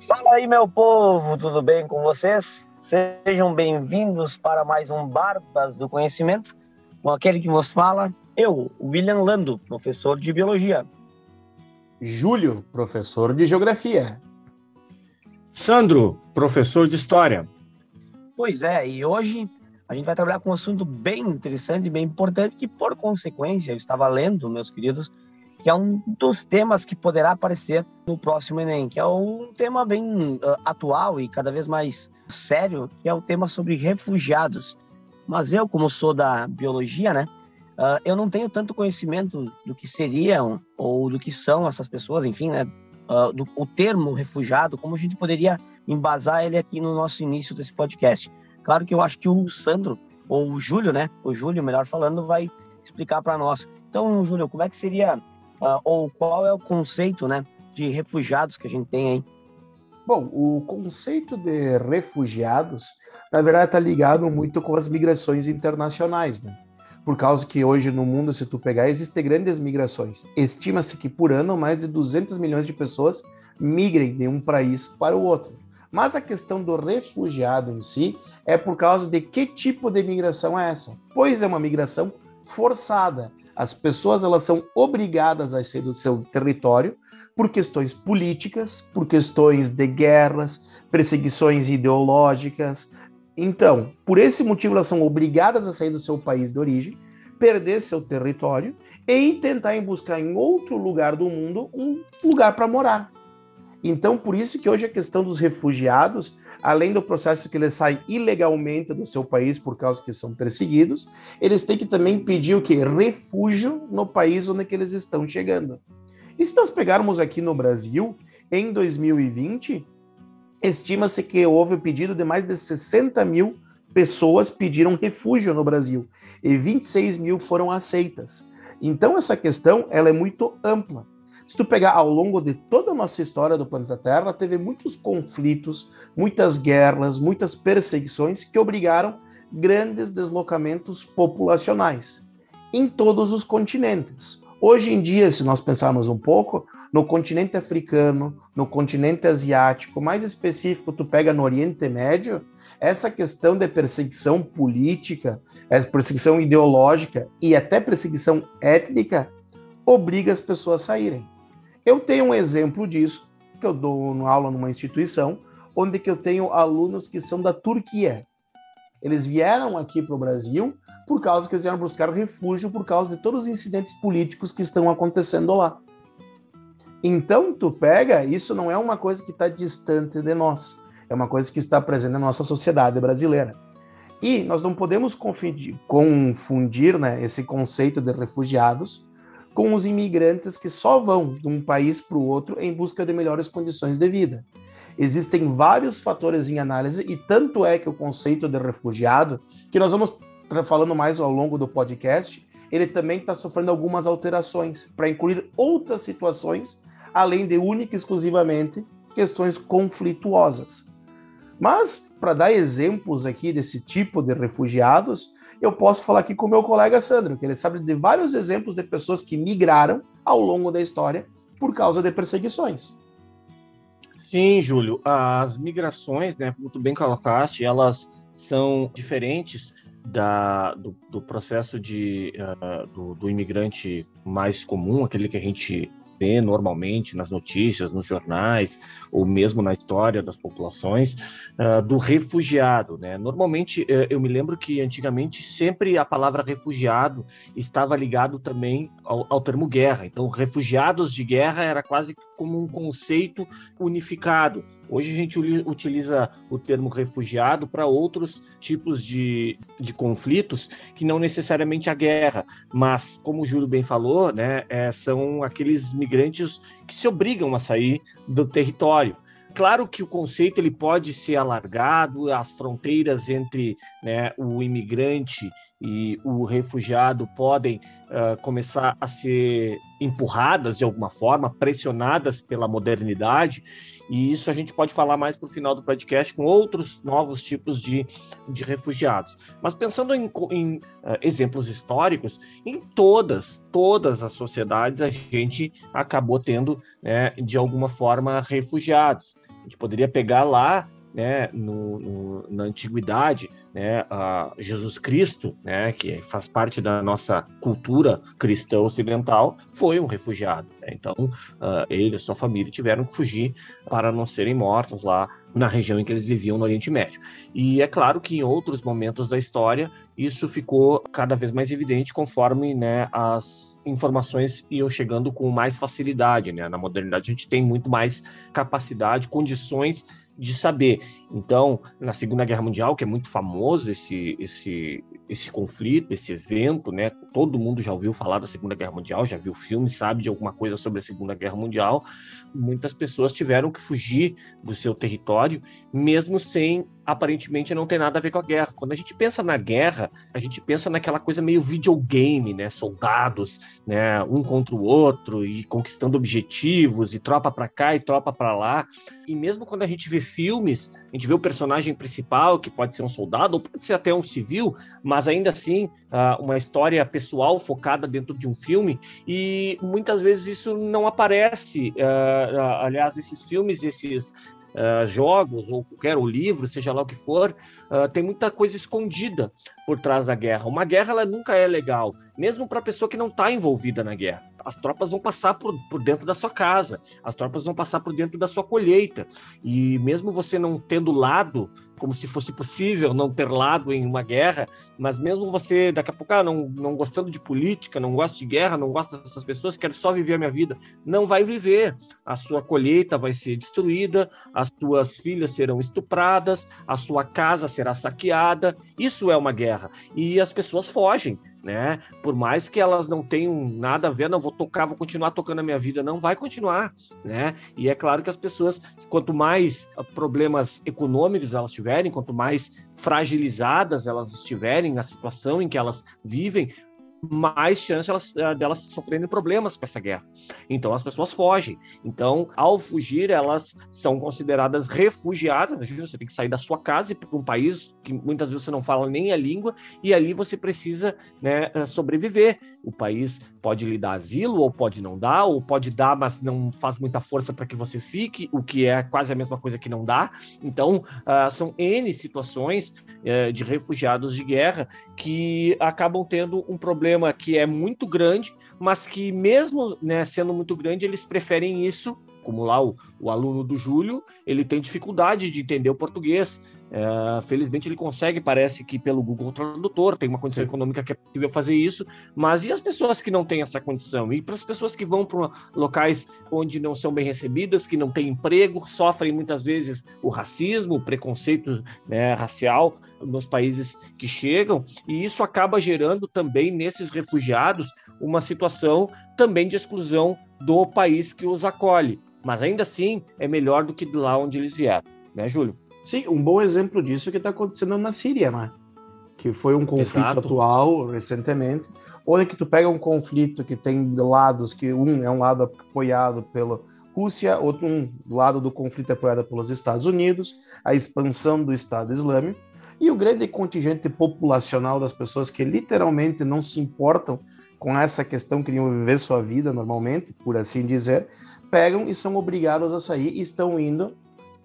Fala aí, meu povo, tudo bem com vocês? Sejam bem-vindos para mais um Barbas do Conhecimento, com aquele que vos fala, eu, William Lando, professor de Biologia. Júlio, professor de Geografia. Sandro, professor de História. Pois é, e hoje a gente vai trabalhar com um assunto bem interessante e bem importante, que por consequência, eu estava lendo, meus queridos, que é um dos temas que poderá aparecer no próximo Enem, que é um tema bem uh, atual e cada vez mais sério, que é o tema sobre refugiados. Mas eu, como sou da biologia, né, uh, eu não tenho tanto conhecimento do que seriam ou do que são essas pessoas, enfim, né, uh, do, o termo refugiado, como a gente poderia embasar ele aqui no nosso início desse podcast. Claro que eu acho que o Sandro, ou o Júlio, né, o Júlio, melhor falando, vai explicar para nós. Então, Júlio, como é que seria uh, ou qual é o conceito né, de refugiados que a gente tem aí? Bom, o conceito de refugiados, na verdade, está ligado muito com as migrações internacionais, né? Por causa que hoje no mundo, se tu pegar, existem grandes migrações. Estima-se que por ano mais de 200 milhões de pessoas migrem de um país para o outro. Mas a questão do refugiado em si é por causa de que tipo de migração é essa? Pois é uma migração forçada. As pessoas elas são obrigadas a sair do seu território por questões políticas, por questões de guerras, perseguições ideológicas. Então, por esse motivo, elas são obrigadas a sair do seu país de origem, perder seu território e tentar buscar em outro lugar do mundo um lugar para morar. Então, por isso que hoje a questão dos refugiados além do processo que eles saem ilegalmente do seu país por causa que são perseguidos, eles têm que também pedir o que? Refúgio no país onde eles estão chegando. E se nós pegarmos aqui no Brasil, em 2020, estima-se que houve o pedido de mais de 60 mil pessoas pediram refúgio no Brasil e 26 mil foram aceitas. Então essa questão ela é muito ampla. Se tu pegar ao longo de toda a nossa história do planeta Terra, teve muitos conflitos, muitas guerras, muitas perseguições que obrigaram grandes deslocamentos populacionais em todos os continentes. Hoje em dia, se nós pensarmos um pouco, no continente africano, no continente asiático, mais específico, tu pega no Oriente Médio, essa questão de perseguição política, perseguição ideológica e até perseguição étnica obriga as pessoas a saírem. Eu tenho um exemplo disso, que eu dou aula numa instituição, onde que eu tenho alunos que são da Turquia. Eles vieram aqui para o Brasil por causa que eles vieram buscar refúgio por causa de todos os incidentes políticos que estão acontecendo lá. Então, tu pega, isso não é uma coisa que está distante de nós, é uma coisa que está presente na nossa sociedade brasileira. E nós não podemos confundir, confundir né, esse conceito de refugiados com os imigrantes que só vão de um país para o outro em busca de melhores condições de vida. Existem vários fatores em análise e tanto é que o conceito de refugiado, que nós vamos falando mais ao longo do podcast, ele também está sofrendo algumas alterações para incluir outras situações, além de única e exclusivamente questões conflituosas. Mas, para dar exemplos aqui desse tipo de refugiados, eu posso falar aqui com o meu colega Sandro, que ele sabe de vários exemplos de pessoas que migraram ao longo da história por causa de perseguições. Sim, Júlio, as migrações, né, muito bem colocaste, elas são diferentes da, do, do processo de, uh, do, do imigrante mais comum, aquele que a gente vê normalmente nas notícias, nos jornais, ou mesmo na história das populações, uh, do refugiado. Né? Normalmente, uh, eu me lembro que antigamente sempre a palavra refugiado estava ligado também ao, ao termo guerra. Então, refugiados de guerra era quase como um conceito unificado. Hoje a gente utiliza o termo refugiado para outros tipos de, de conflitos que não necessariamente a guerra, mas como o Júlio bem falou, né, é, são aqueles migrantes que se obrigam a sair do território. Claro que o conceito ele pode ser alargado, as fronteiras entre né, o imigrante e o refugiado podem uh, começar a ser empurradas de alguma forma, pressionadas pela modernidade, e isso a gente pode falar mais para o final do podcast com outros novos tipos de, de refugiados. Mas pensando em, em uh, exemplos históricos, em todas, todas as sociedades a gente acabou tendo, né, de alguma forma, refugiados. A gente poderia pegar lá né, no, no, na antiguidade, né, Jesus Cristo, né, que faz parte da nossa cultura cristã ocidental, foi um refugiado. Né? Então, uh, ele e sua família tiveram que fugir para não serem mortos lá na região em que eles viviam no Oriente Médio. E é claro que em outros momentos da história isso ficou cada vez mais evidente conforme né, as informações iam chegando com mais facilidade. Né? Na modernidade a gente tem muito mais capacidade, condições de saber. Então, na Segunda Guerra Mundial, que é muito famoso esse, esse, esse conflito, esse evento, né? Todo mundo já ouviu falar da Segunda Guerra Mundial, já viu filme, sabe de alguma coisa sobre a Segunda Guerra Mundial. Muitas pessoas tiveram que fugir do seu território, mesmo sem aparentemente não ter nada a ver com a guerra. Quando a gente pensa na guerra, a gente pensa naquela coisa meio videogame, né? Soldados, né? Um contra o outro e conquistando objetivos e tropa para cá e tropa para lá. E mesmo quando a gente vê filmes, a gente vê o personagem principal que pode ser um soldado ou pode ser até um civil, mas ainda assim uma história pessoal focada dentro de um filme. E muitas vezes isso não aparece. aliás, esses filmes, esses uh, jogos ou qualquer livro, seja lá o que for, uh, tem muita coisa escondida por trás da guerra. Uma guerra ela nunca é legal, mesmo para a pessoa que não está envolvida na guerra. As tropas vão passar por, por dentro da sua casa, as tropas vão passar por dentro da sua colheita. E mesmo você não tendo lado como se fosse possível não ter lado em uma guerra, mas mesmo você, daqui a pouco, ah, não, não gostando de política, não gosta de guerra, não gosta dessas pessoas, quer só viver a minha vida, não vai viver. A sua colheita vai ser destruída, as suas filhas serão estupradas, a sua casa será saqueada. Isso é uma guerra. E as pessoas fogem né? Por mais que elas não tenham nada a ver, não vou tocar, vou continuar tocando a minha vida, não vai continuar, né? E é claro que as pessoas, quanto mais problemas econômicos elas tiverem, quanto mais fragilizadas elas estiverem na situação em que elas vivem, mais chance eh, delas sofrerem problemas com essa guerra. Então as pessoas fogem. Então, ao fugir, elas são consideradas refugiadas. Você tem que sair da sua casa e para um país que muitas vezes você não fala nem a língua, e ali você precisa né, eh, sobreviver. O país pode lhe dar asilo, ou pode não dar, ou pode dar, mas não faz muita força para que você fique, o que é quase a mesma coisa que não dá. Então, uh, são N situações uh, de refugiados de guerra que acabam tendo um problema que é muito grande, mas que, mesmo né, sendo muito grande, eles preferem isso como lá o, o aluno do Júlio, ele tem dificuldade de entender o português. É, felizmente ele consegue, parece que pelo Google Tradutor, tem uma condição Sim. econômica que é possível fazer isso, mas e as pessoas que não têm essa condição? E para as pessoas que vão para locais onde não são bem recebidas, que não têm emprego, sofrem muitas vezes o racismo, o preconceito né, racial nos países que chegam, e isso acaba gerando também nesses refugiados uma situação também de exclusão do país que os acolhe. Mas ainda assim é melhor do que de lá onde eles vieram, né, Júlio? Sim, um bom exemplo disso é o que está acontecendo na Síria, né? Que foi um conflito Exato. atual recentemente, onde que tu pega um conflito que tem lados, que um é um lado apoiado pela Rússia, outro um lado do conflito é apoiado pelos Estados Unidos, a expansão do Estado Islâmico, e o grande contingente populacional das pessoas que literalmente não se importam com essa questão, queriam viver sua vida normalmente, por assim dizer, pegam e são obrigados a sair e estão indo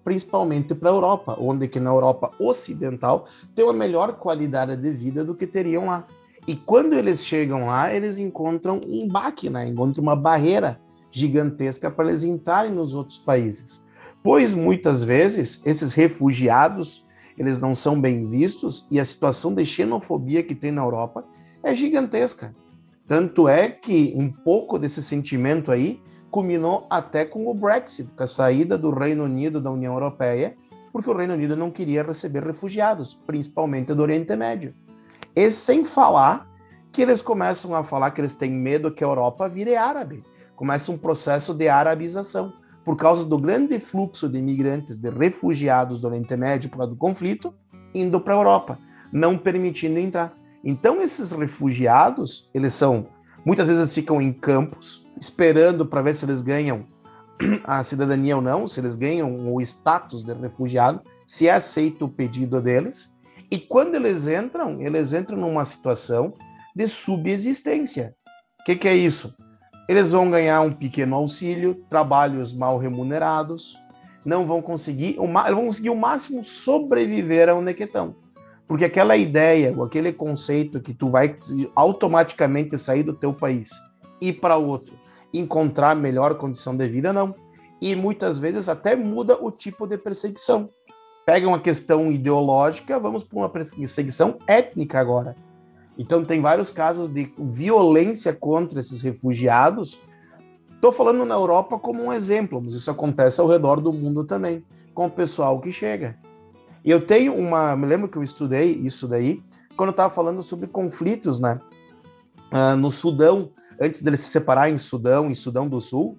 principalmente para a Europa, onde que na Europa ocidental tem uma melhor qualidade de vida do que teriam lá. E quando eles chegam lá, eles encontram um baque, né? encontram uma barreira gigantesca para eles entrarem nos outros países. Pois muitas vezes esses refugiados, eles não são bem vistos e a situação de xenofobia que tem na Europa é gigantesca. Tanto é que um pouco desse sentimento aí culminou até com o Brexit, com a saída do Reino Unido da União Europeia, porque o Reino Unido não queria receber refugiados, principalmente do Oriente Médio. E sem falar que eles começam a falar que eles têm medo que a Europa vire árabe. Começa um processo de arabização. Por causa do grande fluxo de imigrantes, de refugiados do Oriente Médio por causa do conflito, indo para a Europa, não permitindo entrar. Então esses refugiados, eles são muitas vezes ficam em campos esperando para ver se eles ganham a cidadania ou não, se eles ganham o status de refugiado, se é aceito o pedido deles. E quando eles entram, eles entram numa situação de subsistência. O que, que é isso? Eles vão ganhar um pequeno auxílio, trabalhos mal remunerados, não vão conseguir, vão conseguir o máximo sobreviver a um nequetão. Porque aquela ideia, ou aquele conceito que tu vai automaticamente sair do teu país e para outro, encontrar melhor condição de vida, não. E muitas vezes até muda o tipo de perseguição. Pega uma questão ideológica, vamos para uma perseguição étnica agora. Então tem vários casos de violência contra esses refugiados. Estou falando na Europa como um exemplo, mas isso acontece ao redor do mundo também, com o pessoal que chega. Eu tenho uma, me lembro que eu estudei isso daí quando eu estava falando sobre conflitos, né? Uh, no Sudão, antes dele se separar em Sudão e Sudão do Sul,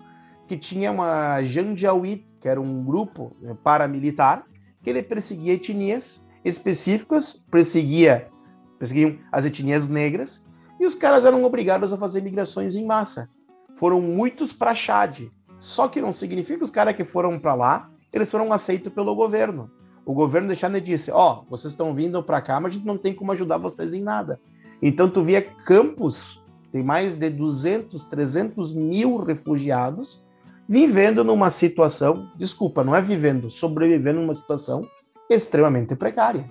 que tinha uma Janjaweed, que era um grupo né, paramilitar, que ele perseguia etnias específicas, perseguia perseguiam as etnias negras, e os caras eram obrigados a fazer migrações em massa. Foram muitos para Chad. Só que não significa que os caras que foram para lá, eles foram aceitos pelo governo. O governo de Chad disse: Ó, oh, vocês estão vindo para cá, mas a gente não tem como ajudar vocês em nada. Então tu via campos, tem mais de 200, 300 mil refugiados vivendo numa situação, desculpa, não é vivendo, sobrevivendo numa situação extremamente precária.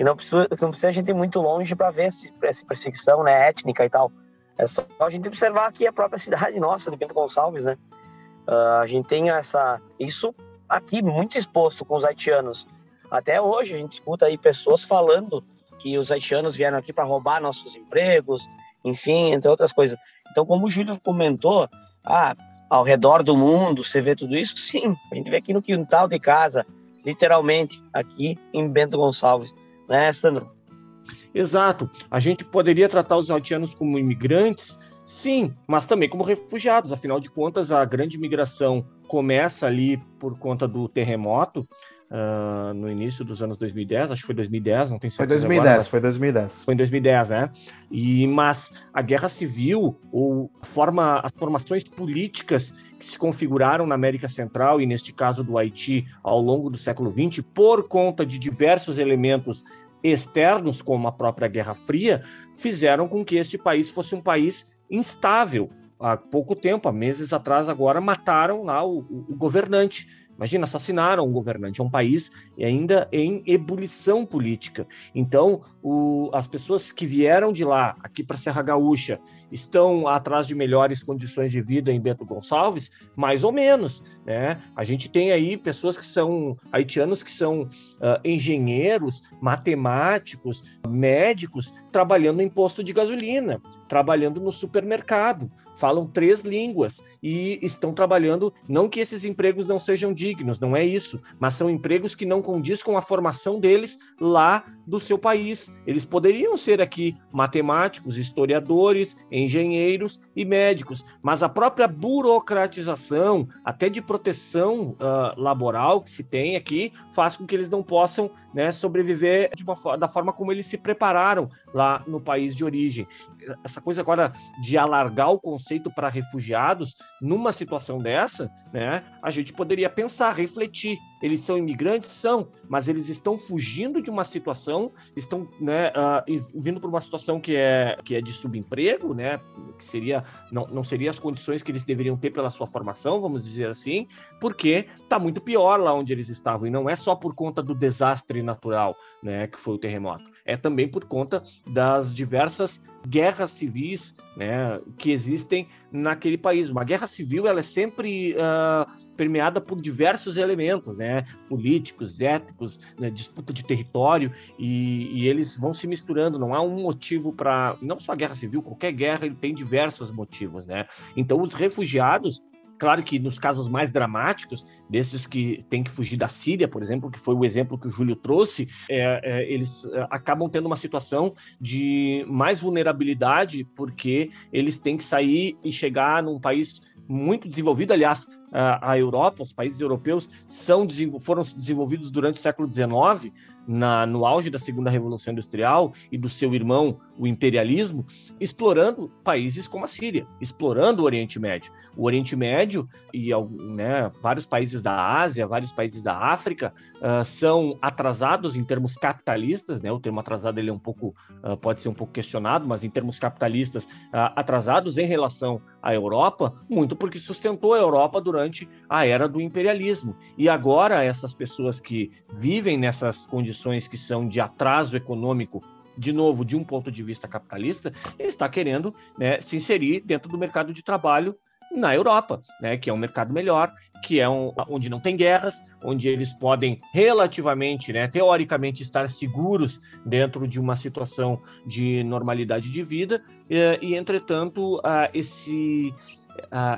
E não precisa, não precisa a gente ir muito longe para ver esse, essa perseguição né, étnica e tal. É só a gente observar aqui a própria cidade nossa, de Bento Gonçalves, né? Uh, a gente tem essa, isso aqui muito exposto com os haitianos. Até hoje a gente escuta aí pessoas falando que os haitianos vieram aqui para roubar nossos empregos, enfim, entre outras coisas. Então, como o Júlio comentou, ah, ao redor do mundo você vê tudo isso? Sim, a gente vê aqui no quintal de casa, literalmente, aqui em Bento Gonçalves né, Sandro? Exato. A gente poderia tratar os haitianos como imigrantes, sim, mas também como refugiados. Afinal de contas, a grande migração começa ali por conta do terremoto. Uh, no início dos anos 2010, acho que foi 2010, não tenho certeza. Foi 2010, agora, foi 2010. Foi em 2010, né? E, mas a guerra civil, ou forma, as formações políticas que se configuraram na América Central e, neste caso, do Haiti, ao longo do século XX, por conta de diversos elementos externos, como a própria Guerra Fria, fizeram com que este país fosse um país instável. Há pouco tempo, há meses atrás, agora mataram lá o, o governante Imagina, assassinaram um governante, é um país ainda em ebulição política. Então, o, as pessoas que vieram de lá, aqui para Serra Gaúcha, estão atrás de melhores condições de vida em Bento Gonçalves? Mais ou menos. Né? A gente tem aí pessoas que são haitianos que são uh, engenheiros, matemáticos, médicos, trabalhando em posto de gasolina, trabalhando no supermercado, falam três línguas e estão trabalhando. Não que esses empregos não sejam dignos, não é isso, mas são empregos que não condiz com a formação deles lá do seu país. Eles poderiam ser aqui matemáticos, historiadores, engenheiros e médicos, mas a própria burocratização, até de proteção uh, laboral que se tem aqui, faz com que eles não possam né, sobreviver uma, da forma como eles se prepararam lá no país de origem. Essa coisa agora de alargar o conceito para refugiados, numa situação dessa, né, a gente poderia pensar, refletir. Eles são imigrantes? São, mas eles estão fugindo de uma situação, estão né, uh, vindo para uma situação que é, que é de subemprego, né, que seria não, não seria as condições que eles deveriam ter pela sua formação, vamos dizer assim, porque está muito pior lá onde eles estavam, e não é só por conta do desastre natural, né, que foi o terremoto, é também por conta das diversas guerras civis né, que existem naquele país. Uma guerra civil ela é sempre uh, permeada por diversos elementos, né, políticos, étnicos, né, disputa de território, e, e, eles vão se misturando. Não há um motivo para. Não só a guerra civil, qualquer guerra ele tem diversos motivos. Né? Então, os refugiados Claro que nos casos mais dramáticos, desses que têm que fugir da Síria, por exemplo, que foi o exemplo que o Júlio trouxe, é, é, eles é, acabam tendo uma situação de mais vulnerabilidade, porque eles têm que sair e chegar num país muito desenvolvido. Aliás, a, Europa, os países europeus, são, foram desenvolvidos durante o século XIX na, no auge da segunda revolução industrial e do seu irmão, o imperialismo, explorando países como a Síria, explorando o Oriente Médio. O Oriente Médio e né, vários países da Ásia, vários países da África uh, são atrasados em termos capitalistas, né? O termo atrasado ele é um pouco uh, pode ser um pouco questionado, mas em termos capitalistas uh, atrasados em relação à Europa, muito porque sustentou a Europa durante a era do imperialismo. E agora essas pessoas que vivem nessas condições que são de atraso econômico de novo, de um ponto de vista capitalista, está querendo né, se inserir dentro do mercado de trabalho na Europa, né, que é um mercado melhor, que é um, onde não tem guerras, onde eles podem relativamente, né, teoricamente, estar seguros dentro de uma situação de normalidade de vida, e, e entretanto, uh, esse,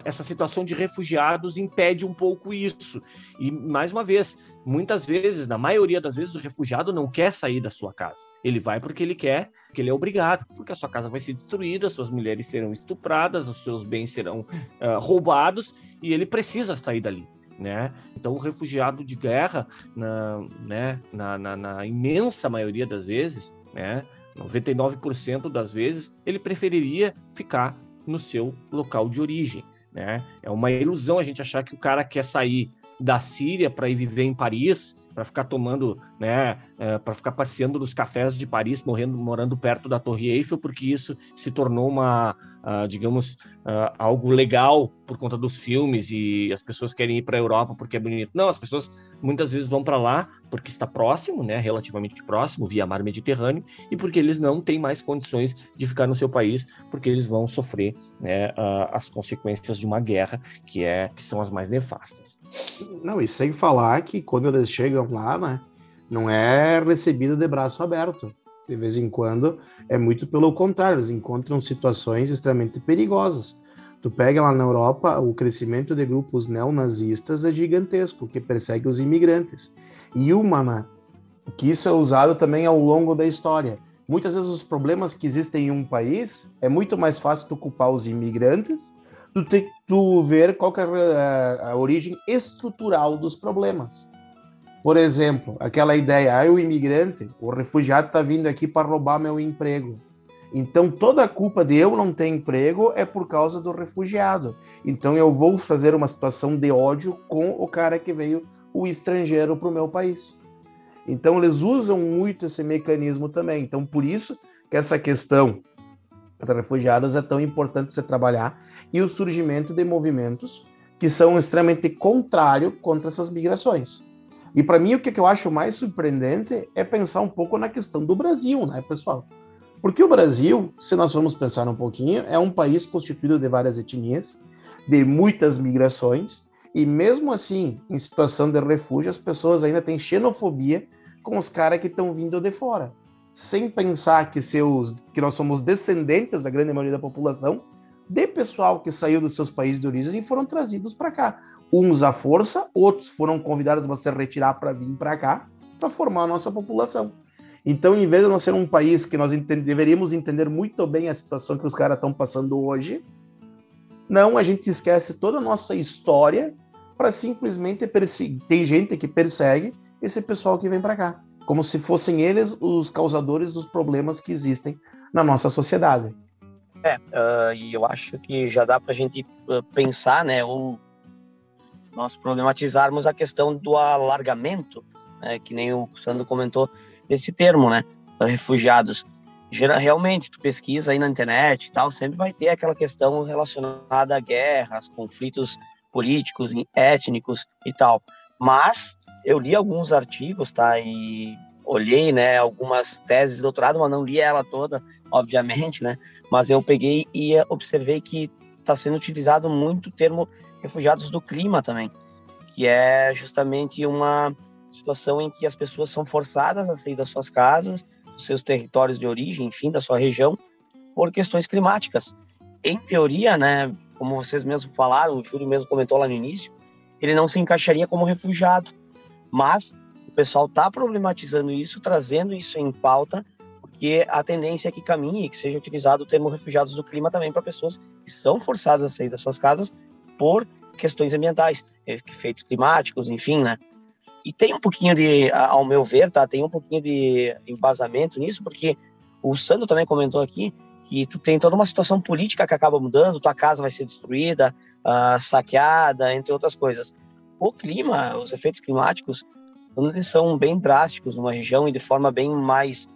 essa situação de refugiados impede um pouco isso. E, mais uma vez, muitas vezes, na maioria das vezes, o refugiado não quer sair da sua casa. Ele vai porque ele quer, porque ele é obrigado, porque a sua casa vai ser destruída, suas mulheres serão estupradas, os seus bens serão uh, roubados e ele precisa sair dali. Né? Então, o refugiado de guerra, na, né, na, na, na imensa maioria das vezes, né, 99% das vezes, ele preferiria ficar no seu local de origem. Né? É uma ilusão a gente achar que o cara quer sair da Síria para ir viver em Paris, para ficar tomando, né, é, para ficar passeando nos cafés de Paris, morrendo, morando perto da Torre Eiffel, porque isso se tornou uma, uh, digamos, uh, algo legal por conta dos filmes e as pessoas querem ir para a Europa porque é bonito. Não, as pessoas muitas vezes vão para lá porque está próximo, né, relativamente próximo, via mar Mediterrâneo, e porque eles não têm mais condições de ficar no seu país, porque eles vão sofrer né, uh, as consequências de uma guerra que é que são as mais nefastas. Não, e sem falar que quando eles chegam lá, né, não é recebido de braço aberto de vez em quando, é muito pelo contrário, eles encontram situações extremamente perigosas. Tu pega lá na Europa, o crescimento de grupos neonazistas é gigantesco, que persegue os imigrantes. E uma, né, que isso é usado também ao longo da história. Muitas vezes os problemas que existem em um país, é muito mais fácil tu culpar os imigrantes do que tu ver qual é a origem estrutural dos problemas. Por exemplo, aquela ideia, ah, o imigrante, o refugiado está vindo aqui para roubar meu emprego. Então toda a culpa de eu não ter emprego é por causa do refugiado. Então eu vou fazer uma situação de ódio com o cara que veio, o estrangeiro, para o meu país. Então eles usam muito esse mecanismo também. Então por isso que essa questão para refugiados é tão importante se trabalhar e o surgimento de movimentos que são extremamente contrários contra essas migrações. E para mim, o que eu acho mais surpreendente é pensar um pouco na questão do Brasil, né, pessoal? Porque o Brasil, se nós formos pensar um pouquinho, é um país constituído de várias etnias, de muitas migrações, e mesmo assim, em situação de refúgio, as pessoas ainda têm xenofobia com os caras que estão vindo de fora, sem pensar que seus que nós somos descendentes da grande maioria da população de pessoal que saiu dos seus países de origem e foram trazidos para cá uns à força, outros foram convidados a se retirar para vir para cá, para formar a nossa população. Então, em vez de nós ser um país que nós deveríamos entender muito bem a situação que os caras estão passando hoje, não, a gente esquece toda a nossa história para simplesmente perseguir. Tem gente que persegue esse pessoal que vem para cá, como se fossem eles os causadores dos problemas que existem na nossa sociedade. É, uh, e eu acho que já dá para a gente uh, pensar, né, ou nós problematizarmos a questão do alargamento, né, que nem o Sandro comentou, desse termo, né, refugiados. Realmente, tu pesquisa aí na internet e tal, sempre vai ter aquela questão relacionada a guerras, conflitos políticos, étnicos e tal. Mas eu li alguns artigos, tá, e olhei, né, algumas teses de doutorado, mas não li ela toda, obviamente, né, mas eu peguei e observei que está sendo utilizado muito o termo refugiados do clima também, que é justamente uma situação em que as pessoas são forçadas a sair das suas casas, dos seus territórios de origem, enfim, da sua região, por questões climáticas. Em teoria, né, como vocês mesmos falaram, o Júlio mesmo comentou lá no início, ele não se encaixaria como refugiado, mas o pessoal está problematizando isso, trazendo isso em pauta, porque a tendência é que caminhe, que seja utilizado o termo refugiados do clima também para pessoas que são forçadas a sair das suas casas por questões ambientais, efeitos climáticos, enfim, né? E tem um pouquinho de, ao meu ver, tá? Tem um pouquinho de embasamento nisso, porque o Sandro também comentou aqui que tu tem toda uma situação política que acaba mudando, tua casa vai ser destruída, uh, saqueada, entre outras coisas. O clima, os efeitos climáticos, quando eles são bem drásticos numa região e de forma bem mais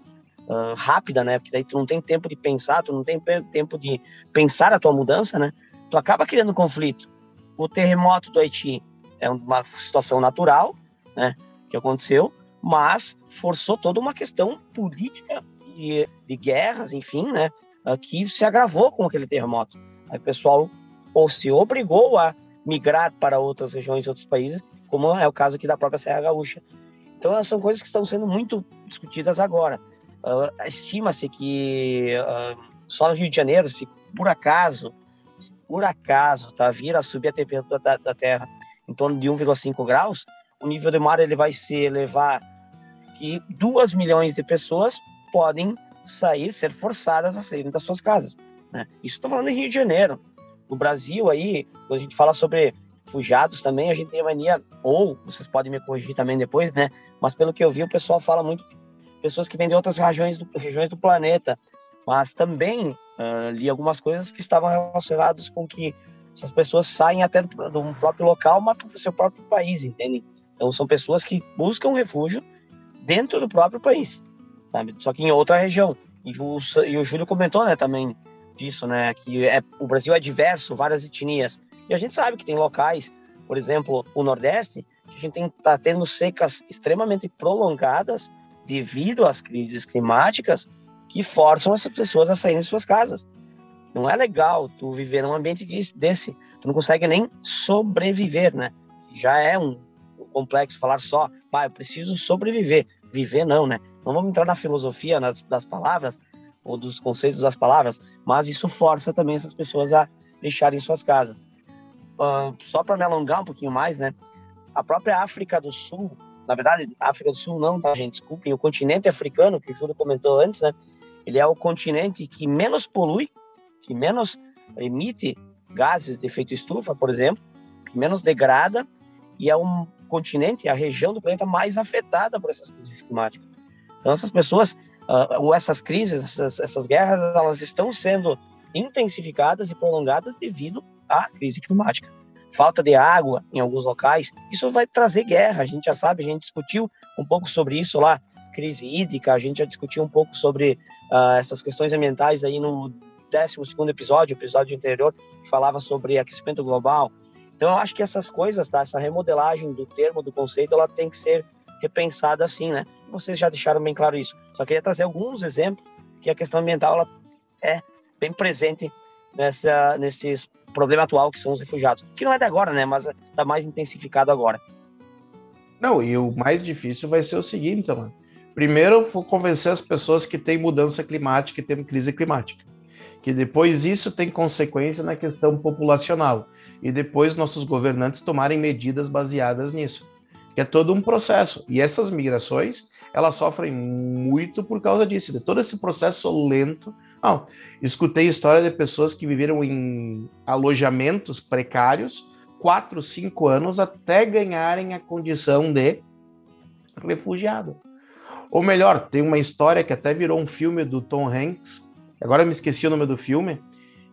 uh, rápida, né? Porque daí tu não tem tempo de pensar, tu não tem tempo de pensar a tua mudança, né? Tu acaba criando conflito. O terremoto do Haiti é uma situação natural, né? Que aconteceu, mas forçou toda uma questão política de, de guerras, enfim, né? que se agravou com aquele terremoto. Aí o pessoal ou se obrigou a migrar para outras regiões, outros países, como é o caso aqui da própria Serra Gaúcha. Então, são coisas que estão sendo muito discutidas agora. Uh, Estima-se que uh, só no Rio de Janeiro, se por acaso, por acaso, tá, vir a subir a temperatura da, da Terra em torno de 1,5 graus, o nível do mar ele vai se elevar que 2 milhões de pessoas podem sair, ser forçadas a saírem das suas casas. Né? Isso estou falando em Rio de Janeiro. No Brasil, aí, quando a gente fala sobre refugiados também, a gente tem a mania, ou vocês podem me corrigir também depois, né? Mas pelo que eu vi, o pessoal fala muito pessoas que vêm de outras regiões do, regiões do planeta. Mas também uh, li algumas coisas que estavam relacionadas com que essas pessoas saem até do, do próprio local, mas para o seu próprio país, entendem? Então são pessoas que buscam refúgio dentro do próprio país sabe? Só que em outra região. E o, e o Júlio comentou, né, também disso, né, que é, o Brasil é diverso, várias etnias. E a gente sabe que tem locais, por exemplo, o Nordeste, que a gente está tendo secas extremamente prolongadas devido às crises climáticas que forçam essas pessoas a saírem de suas casas. Não é legal tu viver num ambiente desse. Tu não consegue nem sobreviver, né? Já é um complexo falar só, pai, eu preciso sobreviver. Viver não, né? Não vamos entrar na filosofia nas, das palavras ou dos conceitos das palavras, mas isso força também essas pessoas a deixarem suas casas. Uh, só para me alongar um pouquinho mais, né? A própria África do Sul, na verdade, África do Sul não, tá, gente? Desculpem, o continente africano, que o Júlio comentou antes, né? Ele é o continente que menos polui, que menos emite gases de efeito estufa, por exemplo, que menos degrada, e é um continente, a região do planeta mais afetada por essas crises climáticas. Então, essas pessoas, uh, ou essas crises, essas, essas guerras, elas estão sendo intensificadas e prolongadas devido à crise climática. Falta de água em alguns locais, isso vai trazer guerra, a gente já sabe, a gente discutiu um pouco sobre isso lá, crise hídrica, a gente já discutiu um pouco sobre uh, essas questões ambientais aí no 12 episódio, episódio anterior, que falava sobre aquecimento global. Então, eu acho que essas coisas, tá, essa remodelagem do termo, do conceito, ela tem que ser repensada assim, né? Vocês já deixaram bem claro isso. Só queria trazer alguns exemplos que a questão ambiental ela é bem presente nessa, nesses problema atual que são os refugiados. Que não é de agora, né? Mas está mais intensificado agora. Não, e o mais difícil vai ser o seguinte, mano. Primeiro, vou convencer as pessoas que tem mudança climática e tem crise climática. Que depois isso tem consequência na questão populacional. E depois nossos governantes tomarem medidas baseadas nisso que é todo um processo. E essas migrações, elas sofrem muito por causa disso, de todo esse processo lento. Não, escutei história de pessoas que viveram em alojamentos precários quatro, cinco anos até ganharem a condição de refugiado. Ou melhor, tem uma história que até virou um filme do Tom Hanks, agora eu me esqueci o nome do filme,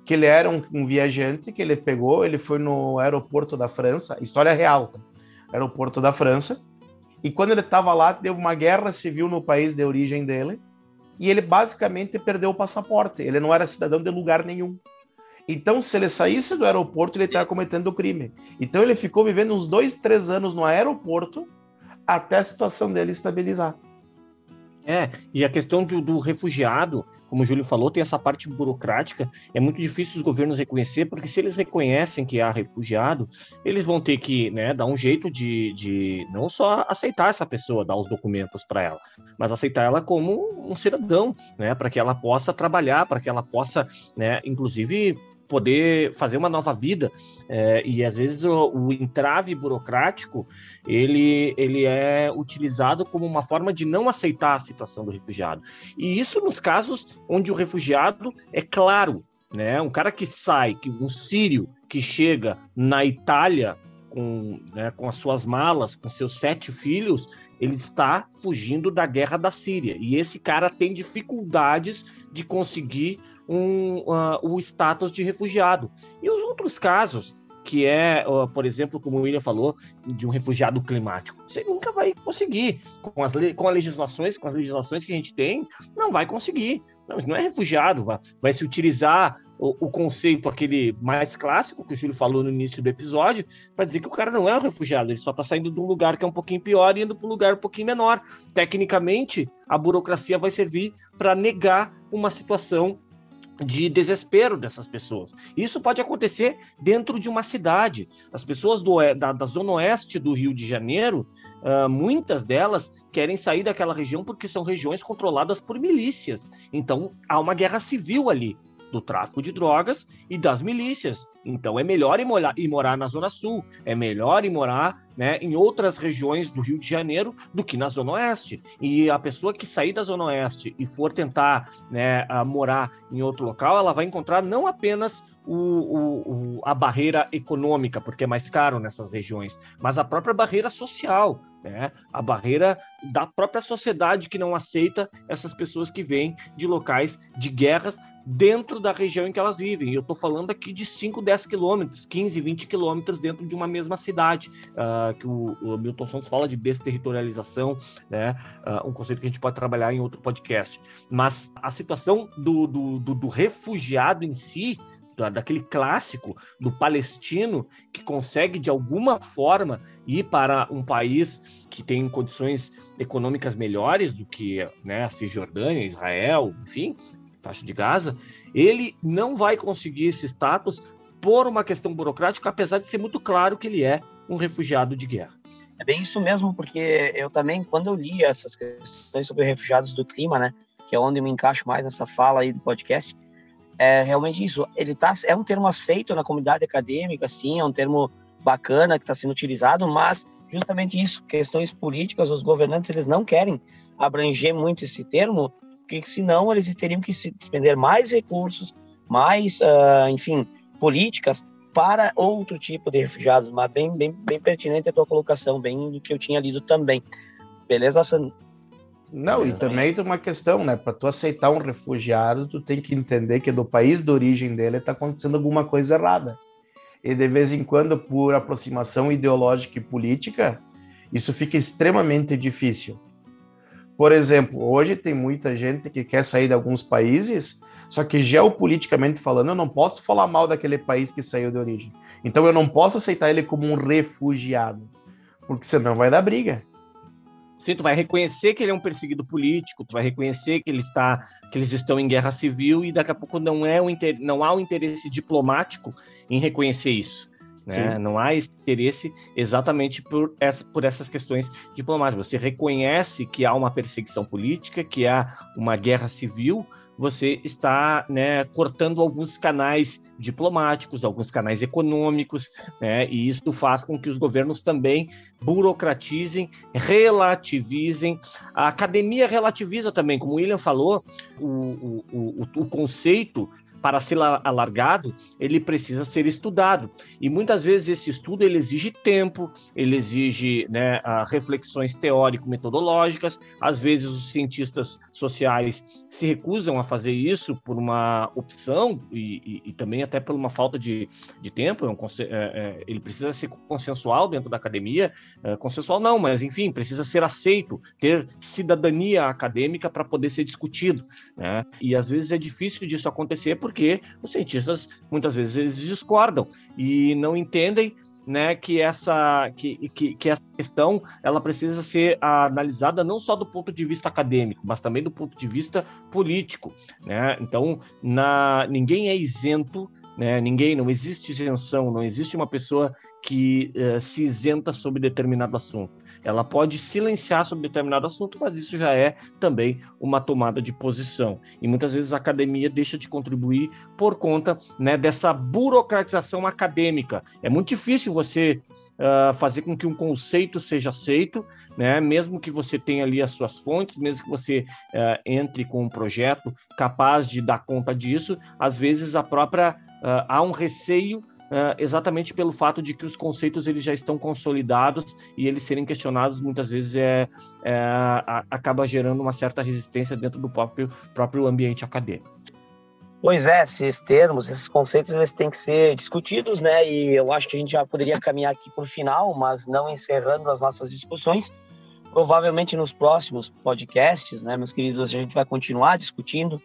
que ele era um, um viajante que ele pegou, ele foi no aeroporto da França, história real, tá? aeroporto da França. E quando ele estava lá, deu uma guerra civil no país de origem dele. E ele basicamente perdeu o passaporte. Ele não era cidadão de lugar nenhum. Então, se ele saísse do aeroporto, ele estava cometendo crime. Então, ele ficou vivendo uns dois, três anos no aeroporto até a situação dele estabilizar. É, e a questão do, do, refugiado, como o Júlio falou, tem essa parte burocrática, é muito difícil os governos reconhecer, porque se eles reconhecem que há refugiado, eles vão ter que né, dar um jeito de, de não só aceitar essa pessoa, dar os documentos para ela, mas aceitar ela como um cidadão, né, para que ela possa trabalhar, para que ela possa, né, inclusive poder fazer uma nova vida. É, e às vezes o, o, entrave burocrático ele, ele é utilizado como uma forma de não aceitar a situação do refugiado. E isso nos casos onde o refugiado é claro, né? Um cara que sai, que um sírio que chega na Itália com, né, com as suas malas, com seus sete filhos, ele está fugindo da guerra da Síria. E esse cara tem dificuldades de conseguir um, uh, o status de refugiado. E os outros casos, que é, uh, por exemplo, como o William falou, de um refugiado climático. Você nunca vai conseguir. Com as, com as legislações, com as legislações que a gente tem, não vai conseguir. Não, não é refugiado, vai, vai se utilizar o, o, conceito aquele mais clássico que o Júlio falou no início do episódio, para dizer que o cara não é um refugiado, ele só está saindo de um lugar que é um pouquinho pior e indo para um lugar um pouquinho menor. Tecnicamente, a burocracia vai servir para negar uma situação de desespero dessas pessoas. Isso pode acontecer dentro de uma cidade. As pessoas do, da, da zona oeste do Rio de Janeiro, uh, muitas delas querem sair daquela região porque são regiões controladas por milícias. Então há uma guerra civil ali do tráfico de drogas e das milícias. Então é melhor ir morar, ir morar na Zona Sul, é melhor ir morar né, em outras regiões do Rio de Janeiro do que na Zona Oeste. E a pessoa que sair da Zona Oeste e for tentar né, morar em outro local, ela vai encontrar não apenas o, o, o, a barreira econômica, porque é mais caro nessas regiões, mas a própria barreira social, né? a barreira da própria sociedade que não aceita essas pessoas que vêm de locais de guerras dentro da região em que elas vivem. Eu estou falando aqui de 5, 10 quilômetros, 15, 20 quilômetros dentro de uma mesma cidade, uh, que o, o, Milton Santos fala de desterritorialização, né? Uh, um conceito que a gente pode trabalhar em outro podcast. Mas a situação do, do, do, do refugiado em si, daquele clássico do palestino que consegue de alguma forma ir para um país que tem condições econômicas melhores do que né, a Cisjordânia, Israel, enfim, faixa de Gaza, ele não vai conseguir esse status por uma questão burocrática, apesar de ser muito claro que ele é um refugiado de guerra. É bem isso mesmo, porque eu também, quando eu li essas questões sobre refugiados do clima, né, que é onde eu me encaixo mais nessa fala aí do podcast, é realmente isso. Ele tá, é um termo aceito na comunidade acadêmica, sim, é um termo bacana que está sendo utilizado, mas justamente isso, questões políticas, os governantes eles não querem abranger muito esse termo, porque senão eles teriam que se despender mais recursos, mais, uh, enfim, políticas para outro tipo de refugiados, mas bem, bem, bem pertinente a tua colocação, bem do que eu tinha lido também. Beleza, Sandro? Não, e também tem uma questão, né? Para tu aceitar um refugiado, tu tem que entender que do país de origem dele está acontecendo alguma coisa errada. E de vez em quando, por aproximação ideológica e política, isso fica extremamente difícil. Por exemplo, hoje tem muita gente que quer sair de alguns países, só que geopoliticamente falando, eu não posso falar mal daquele país que saiu de origem. Então eu não posso aceitar ele como um refugiado, porque senão vai dar briga. Sim, tu vai reconhecer que ele é um perseguido político, tu vai reconhecer que ele está, que eles estão em guerra civil e daqui a pouco não é um não há um interesse diplomático em reconhecer isso. Né? Não há esse interesse exatamente por, essa, por essas questões diplomáticas. Você reconhece que há uma perseguição política, que há uma guerra civil, você está né, cortando alguns canais diplomáticos, alguns canais econômicos, né, e isso faz com que os governos também burocratizem, relativizem. A academia relativiza também, como o William falou, o, o, o, o conceito para ser alargado, ele precisa ser estudado. E muitas vezes esse estudo ele exige tempo, ele exige né, reflexões teórico-metodológicas. Às vezes os cientistas sociais se recusam a fazer isso por uma opção e, e, e também até por uma falta de, de tempo. É é, é, ele precisa ser consensual dentro da academia. Consensual não, mas enfim, precisa ser aceito, ter cidadania acadêmica para poder ser discutido. Né? E às vezes é difícil disso acontecer por porque os cientistas muitas vezes eles discordam e não entendem né, que essa que, que, que, essa questão ela precisa ser analisada não só do ponto de vista acadêmico, mas também do ponto de vista político, né? Então, na, ninguém é isento, né? Ninguém, não existe isenção, não existe uma pessoa que uh, se isenta sobre determinado assunto. Ela pode silenciar sobre determinado assunto, mas isso já é também uma tomada de posição. E muitas vezes a academia deixa de contribuir por conta né, dessa burocratização acadêmica. É muito difícil você uh, fazer com que um conceito seja aceito, né, mesmo que você tenha ali as suas fontes, mesmo que você uh, entre com um projeto capaz de dar conta disso, às vezes a própria uh, há um receio uh, exatamente pelo fato de que os conceitos eles já estão consolidados e eles serem questionados muitas vezes é, é a, acaba gerando uma certa resistência dentro do próprio, próprio ambiente acadêmico. Pois é, esses termos, esses conceitos, eles têm que ser discutidos, né? E eu acho que a gente já poderia caminhar aqui para o final, mas não encerrando as nossas discussões. Provavelmente nos próximos podcasts, né, meus queridos, a gente vai continuar discutindo,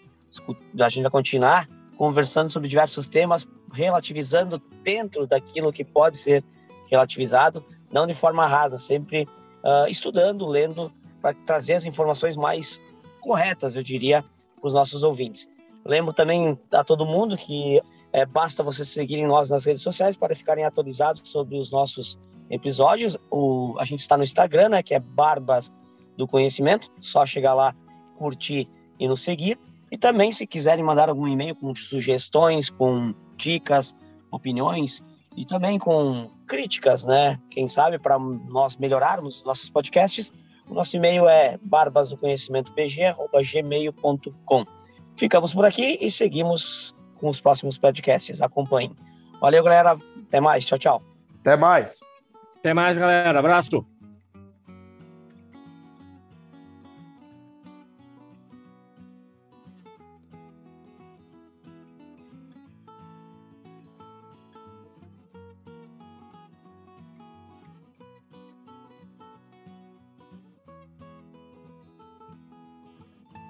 a gente vai continuar conversando sobre diversos temas, relativizando dentro daquilo que pode ser relativizado, não de forma rasa, sempre uh, estudando, lendo, para trazer as informações mais corretas, eu diria, para os nossos ouvintes. Lembro também a todo mundo que é, basta vocês seguirem nós nas redes sociais para ficarem atualizados sobre os nossos episódios. O, a gente está no Instagram, né, que é Barbas do Conhecimento. Só chegar lá, curtir e nos seguir. E também, se quiserem mandar algum e-mail com sugestões, com dicas, opiniões e também com críticas, né? Quem sabe para nós melhorarmos nossos podcasts, o nosso e-mail é barbasdoconhecimentopg@gmail.com. Ficamos por aqui e seguimos com os próximos podcasts. Acompanhem. Valeu, galera. Até mais. Tchau, tchau. Até mais. Até mais, galera. Abraço.